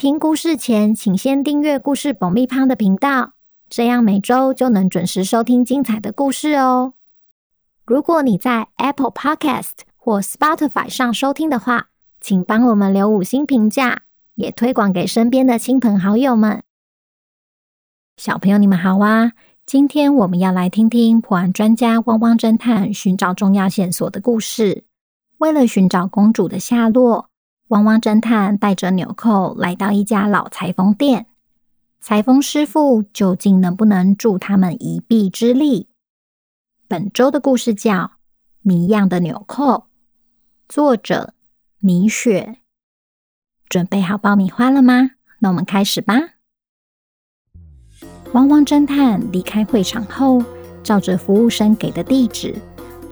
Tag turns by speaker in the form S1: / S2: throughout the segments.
S1: 听故事前，请先订阅故事爆米花的频道，这样每周就能准时收听精彩的故事哦。如果你在 Apple Podcast 或 Spotify 上收听的话，请帮我们留五星评价，也推广给身边的亲朋好友们。小朋友，你们好啊！今天我们要来听听破案专家汪汪侦探寻找重要线索的故事。为了寻找公主的下落，汪汪侦探带着纽扣来到一家老裁缝店，裁缝师傅究竟能不能助他们一臂之力？本周的故事叫《谜样的纽扣》，作者米雪。准备好爆米花了吗？那我们开始吧。汪汪侦探离开会场后，照着服务生给的地址，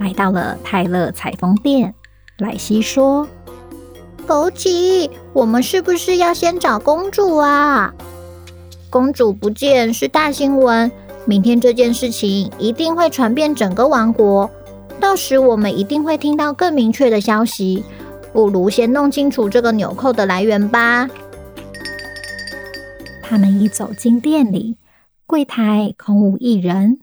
S1: 来到了泰勒裁缝店。莱西说。
S2: 枸杞，我们是不是要先找公主啊？公主不见是大新闻，明天这件事情一定会传遍整个王国，到时我们一定会听到更明确的消息。不如先弄清楚这个纽扣的来源吧。
S1: 他们一走进店里，柜台空无一人，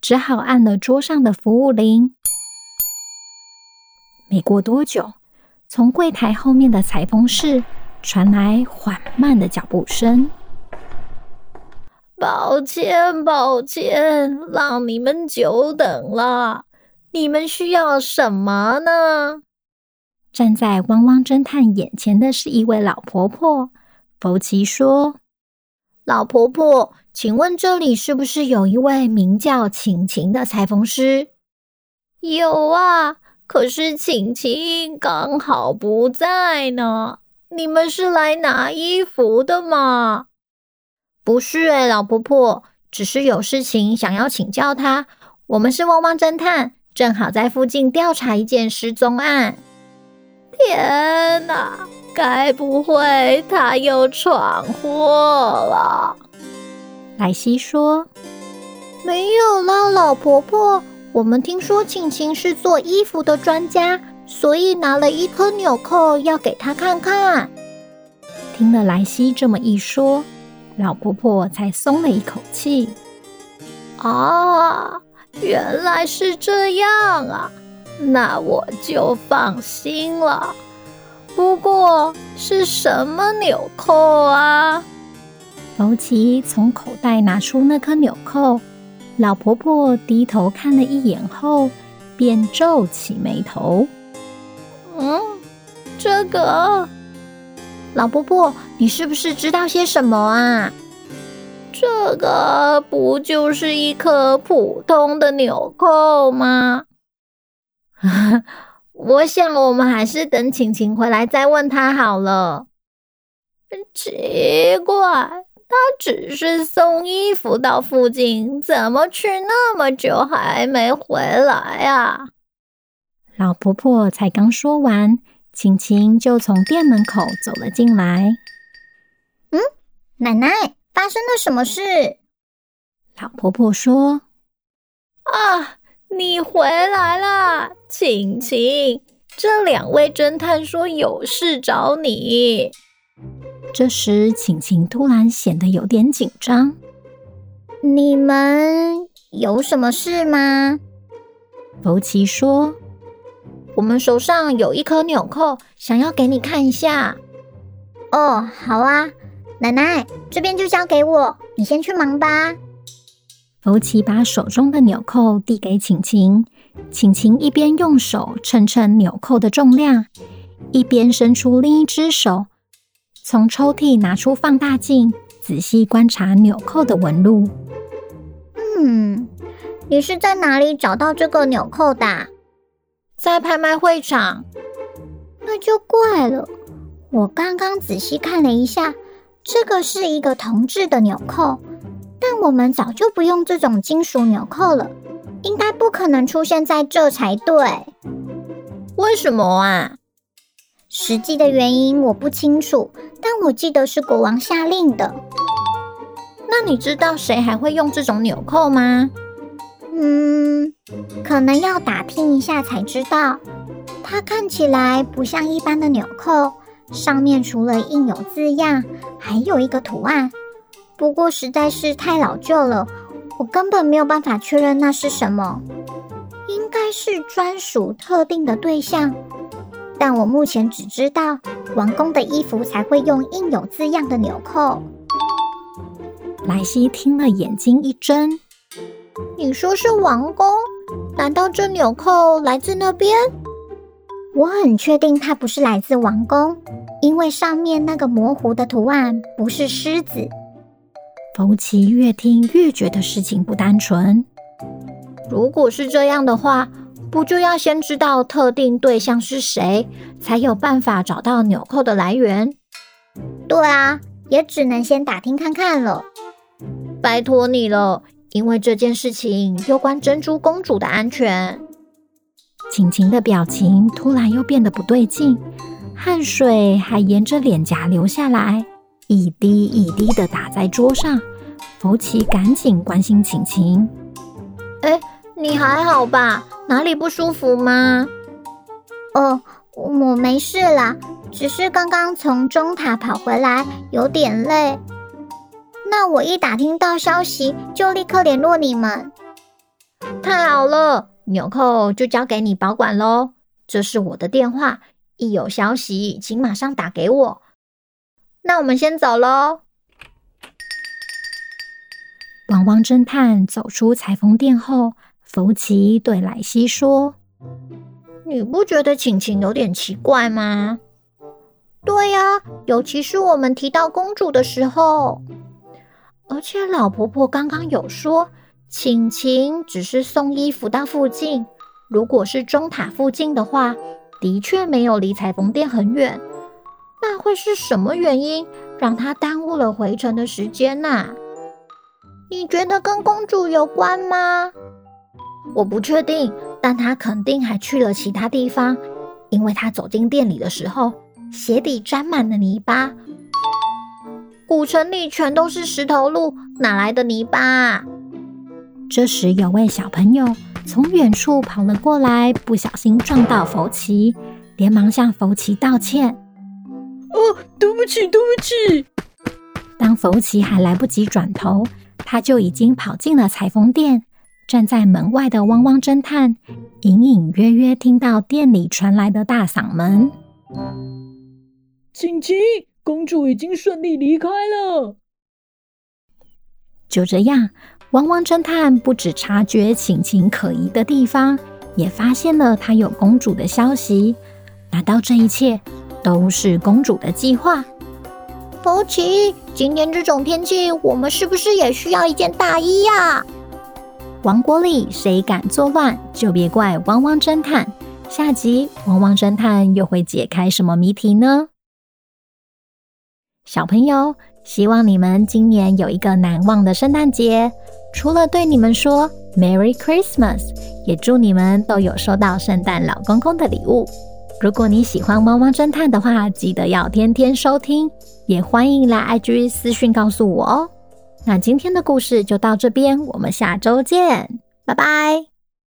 S1: 只好按了桌上的服务铃。没过多久。从柜台后面的裁缝室传来缓慢的脚步声。
S3: 抱歉，抱歉，让你们久等了。你们需要什么呢？
S1: 站在汪汪侦探眼前的是一位老婆婆。福奇说：“
S2: 老婆婆，请问这里是不是有一位名叫晴晴的裁缝师？”“
S3: 有啊。”可是晴晴刚好不在呢。你们是来拿衣服的吗？
S2: 不是诶，老婆婆，只是有事情想要请教她。我们是汪汪侦探，正好在附近调查一件失踪案。
S3: 天哪，该不会他又闯祸了？
S1: 莱西说：“
S2: 没有啦，老婆婆。”我们听说晴晴是做衣服的专家，所以拿了一颗纽扣要给她看看。
S1: 听了莱西这么一说，老婆婆才松了一口气。
S3: 啊，原来是这样啊，那我就放心了。不过是什么纽扣啊？
S1: 福奇从口袋拿出那颗纽扣。老婆婆低头看了一眼后，便皱起眉头。
S3: 嗯，这个，
S2: 老婆婆，你是不是知道些什么啊？
S3: 这个不就是一颗普通的纽扣吗？
S2: 我想我们还是等晴晴回来再问她好了。
S3: 奇怪。他只是送衣服到附近，怎么去那么久还没回来啊？
S1: 老婆婆才刚说完，晴晴就从店门口走了进来。
S2: 嗯，奶奶，发生了什么事？
S1: 老婆婆说：“
S3: 啊，你回来啦，晴晴。这两位侦探说有事找你。”
S1: 这时，晴晴突然显得有点紧张。
S2: 你们有什么事吗？
S1: 福奇说：“
S2: 我们手上有一颗纽扣，想要给你看一下。”哦，好啊，奶奶，这边就交给我，你先去忙吧。
S1: 福奇把手中的纽扣递给晴晴，晴晴一边用手称称纽扣的重量，一边伸出另一只手。从抽屉拿出放大镜，仔细观察纽扣的纹路。
S2: 嗯，你是在哪里找到这个纽扣的？
S3: 在拍卖会场。
S2: 那就怪了。我刚刚仔细看了一下，这个是一个铜制的纽扣，但但我们早就不用这种金属纽扣了，应该不可能出现在这才对。
S3: 为什么啊？
S2: 实际的原因我不清楚，但我记得是国王下令的。
S3: 那你知道谁还会用这种纽扣吗？
S2: 嗯，可能要打听一下才知道。它看起来不像一般的纽扣，上面除了印有字样，还有一个图案。不过实在是太老旧了，我根本没有办法确认那是什么。应该是专属特定的对象，但我目前只知道王宫的衣服才会用印有字样的纽扣。
S1: 莱西听了，眼睛一睁：“
S2: 你说是王宫？难道这纽扣来自那边？”我很确定它不是来自王宫，因为上面那个模糊的图案不是狮子。
S1: 福奇越听越觉得事情不单纯。
S3: 如果是这样的话，不就要先知道特定对象是谁，才有办法找到纽扣的来源？
S2: 对啊，也只能先打听看看了。
S3: 拜托你了，因为这件事情攸关珍珠公主的安全。
S1: 晴晴的表情突然又变得不对劲，汗水还沿着脸颊流下来，一滴一滴的打在桌上。福奇赶紧关心晴晴：“
S3: 哎，你还好吧？哪里不舒服吗？”“
S2: 哦，我没事啦，只是刚刚从中塔跑回来，有点累。”那我一打听到消息，就立刻联络你们。
S3: 太好了，纽扣就交给你保管喽。这是我的电话，一有消息请马上打给我。那我们先走喽。
S1: 汪汪侦探走出裁缝店后，福奇对莱西说：“
S3: 你不觉得晴晴有点奇怪吗？”“
S2: 对呀，尤其是我们提到公主的时候。”
S3: 而且老婆婆刚刚有说，晴晴只是送衣服到附近。如果是钟塔附近的话，的确没有离裁缝店很远。那会是什么原因让她耽误了回程的时间呢？
S2: 你觉得跟公主有关吗？
S3: 我不确定，但他肯定还去了其他地方，因为他走进店里的时候，鞋底沾满了泥巴。古城里全都是石头路，哪来的泥巴啊？
S1: 这时，有位小朋友从远处跑了过来，不小心撞到福奇，连忙向福奇道歉：“
S4: 哦，对不起，对不起。”
S1: 当福奇还来不及转头，他就已经跑进了裁缝店。站在门外的汪汪侦探隐隐约约听到店里传来的大嗓门：“
S4: 晴晴。”公主已经顺利离开了。
S1: 就这样，汪汪侦探不止察觉晴晴可疑的地方，也发现了她有公主的消息。难道这一切都是公主的计划？
S2: 福奇，今天这种天气，我们是不是也需要一件大衣呀？
S1: 王国里谁敢作乱，就别怪汪汪侦探。下集，汪汪侦探又会解开什么谜题呢？小朋友，希望你们今年有一个难忘的圣诞节。除了对你们说 Merry Christmas，也祝你们都有收到圣诞老公公的礼物。如果你喜欢汪汪侦探的话，记得要天天收听，也欢迎来 IG 私讯告诉我哦。那今天的故事就到这边，我们下周见，拜拜。